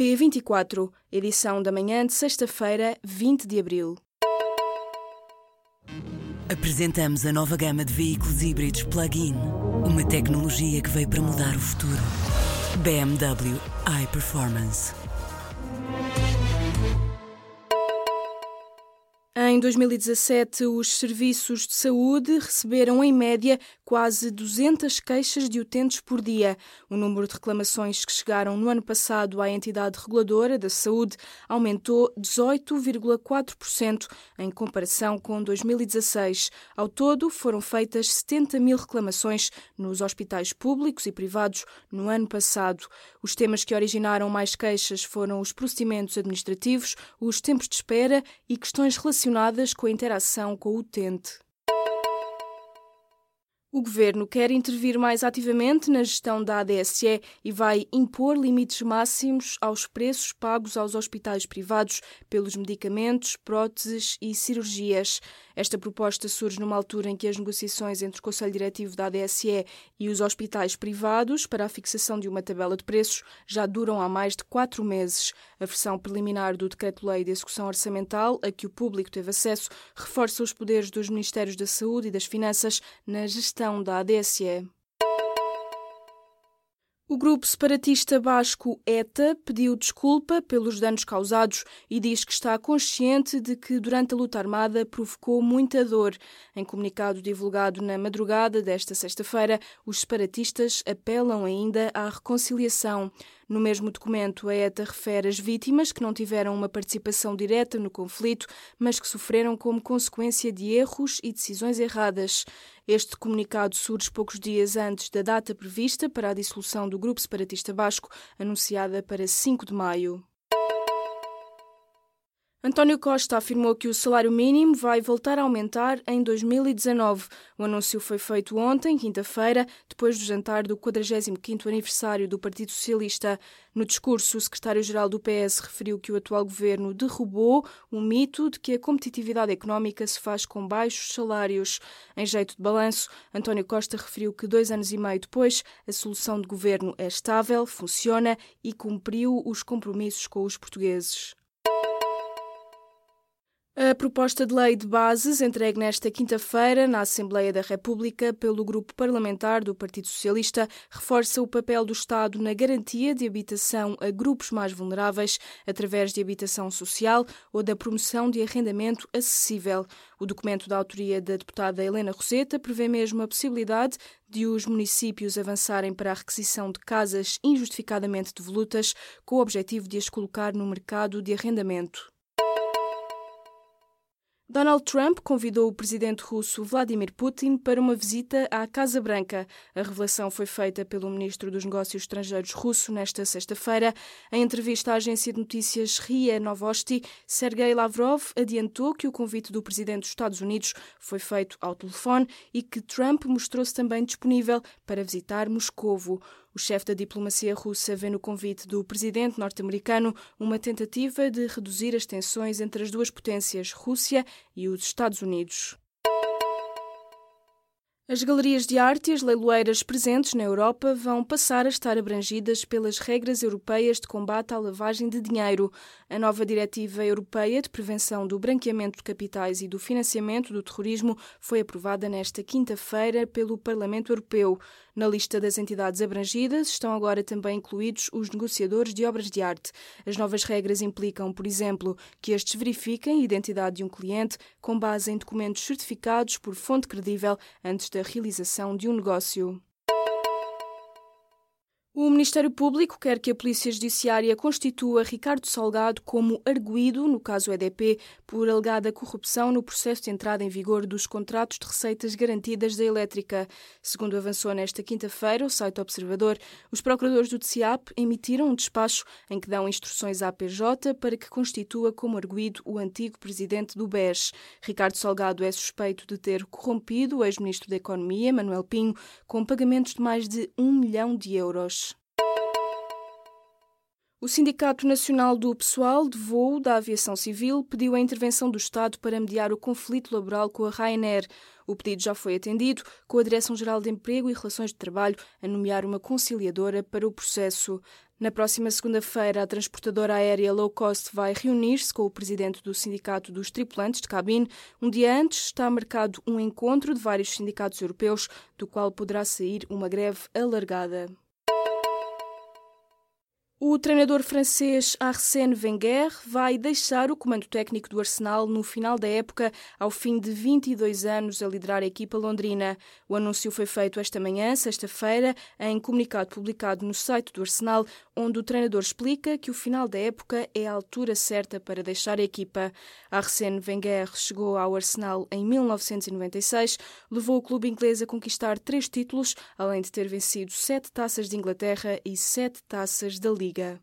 P24, edição da manhã de sexta-feira, 20 de abril. Apresentamos a nova gama de veículos híbridos plug-in. Uma tecnologia que veio para mudar o futuro. BMW iPerformance. Em 2017, os serviços de saúde receberam, em média, quase 200 queixas de utentes por dia. O número de reclamações que chegaram no ano passado à entidade reguladora da saúde aumentou 18,4% em comparação com 2016. Ao todo, foram feitas 70 mil reclamações nos hospitais públicos e privados no ano passado. Os temas que originaram mais queixas foram os procedimentos administrativos, os tempos de espera e questões relacionadas com a interação com o utente. O governo quer intervir mais ativamente na gestão da ADSE e vai impor limites máximos aos preços pagos aos hospitais privados pelos medicamentos, próteses e cirurgias. Esta proposta surge numa altura em que as negociações entre o Conselho Diretivo da ADSE e os hospitais privados para a fixação de uma tabela de preços já duram há mais de quatro meses. A versão preliminar do Decreto-Lei de Execução Orçamental, a que o público teve acesso, reforça os poderes dos Ministérios da Saúde e das Finanças na gestão da ADSE. O grupo separatista basco ETA pediu desculpa pelos danos causados e diz que está consciente de que durante a luta armada provocou muita dor. Em comunicado divulgado na madrugada desta sexta-feira, os separatistas apelam ainda à reconciliação. No mesmo documento, a ETA refere as vítimas que não tiveram uma participação direta no conflito, mas que sofreram como consequência de erros e decisões erradas. Este comunicado surge poucos dias antes da data prevista para a dissolução do Grupo Separatista Basco, anunciada para 5 de maio. António Costa afirmou que o salário mínimo vai voltar a aumentar em 2019. O anúncio foi feito ontem, quinta-feira, depois do jantar do 45º aniversário do Partido Socialista. No discurso, o secretário-geral do PS referiu que o atual governo derrubou o mito de que a competitividade económica se faz com baixos salários. Em jeito de balanço, António Costa referiu que dois anos e meio depois, a solução de governo é estável, funciona e cumpriu os compromissos com os portugueses. A proposta de lei de bases, entregue nesta quinta-feira na Assembleia da República pelo Grupo Parlamentar do Partido Socialista, reforça o papel do Estado na garantia de habitação a grupos mais vulneráveis através de habitação social ou da promoção de arrendamento acessível. O documento da autoria da deputada Helena Roseta prevê mesmo a possibilidade de os municípios avançarem para a requisição de casas injustificadamente devolutas, com o objetivo de as colocar no mercado de arrendamento. Donald Trump convidou o presidente russo Vladimir Putin para uma visita à Casa Branca. A revelação foi feita pelo ministro dos Negócios Estrangeiros russo nesta sexta-feira. Em entrevista à agência de notícias RIA Novosti, Sergei Lavrov adiantou que o convite do presidente dos Estados Unidos foi feito ao telefone e que Trump mostrou-se também disponível para visitar Moscovo. O chefe da diplomacia russa vê no convite do presidente norte-americano uma tentativa de reduzir as tensões entre as duas potências, Rússia e os Estados Unidos. As galerias de arte e as leiloeiras presentes na Europa vão passar a estar abrangidas pelas regras europeias de combate à lavagem de dinheiro. A nova Diretiva Europeia de Prevenção do Branqueamento de Capitais e do Financiamento do Terrorismo foi aprovada nesta quinta-feira pelo Parlamento Europeu. Na lista das entidades abrangidas estão agora também incluídos os negociadores de obras de arte. As novas regras implicam, por exemplo, que estes verifiquem a identidade de um cliente com base em documentos certificados por fonte credível antes da realização de um negócio. O Ministério Público quer que a Polícia Judiciária constitua Ricardo Salgado como arguído, no caso EDP, por alegada corrupção no processo de entrada em vigor dos contratos de receitas garantidas da elétrica. Segundo avançou nesta quinta-feira o site Observador, os procuradores do TCIAP emitiram um despacho em que dão instruções à PJ para que constitua como arguído o antigo presidente do BES. Ricardo Salgado é suspeito de ter corrompido o ex-ministro da Economia, Manuel Pinho, com pagamentos de mais de um milhão de euros. O Sindicato Nacional do Pessoal de Voo da Aviação Civil pediu a intervenção do Estado para mediar o conflito laboral com a Ryanair. O pedido já foi atendido, com a Direção-Geral de Emprego e Relações de Trabalho a nomear uma conciliadora para o processo. Na próxima segunda-feira, a transportadora aérea low cost vai reunir-se com o presidente do Sindicato dos Tripulantes de Cabine. Um dia antes está marcado um encontro de vários sindicatos europeus, do qual poderá sair uma greve alargada. O treinador francês Arsène Wenger vai deixar o comando técnico do Arsenal no final da época, ao fim de 22 anos a liderar a equipa londrina. O anúncio foi feito esta manhã, sexta-feira, em comunicado publicado no site do Arsenal, onde o treinador explica que o final da época é a altura certa para deixar a equipa. Arsène Wenger chegou ao Arsenal em 1996, levou o clube inglês a conquistar três títulos, além de ter vencido sete taças de Inglaterra e sete taças da Liga. Liga.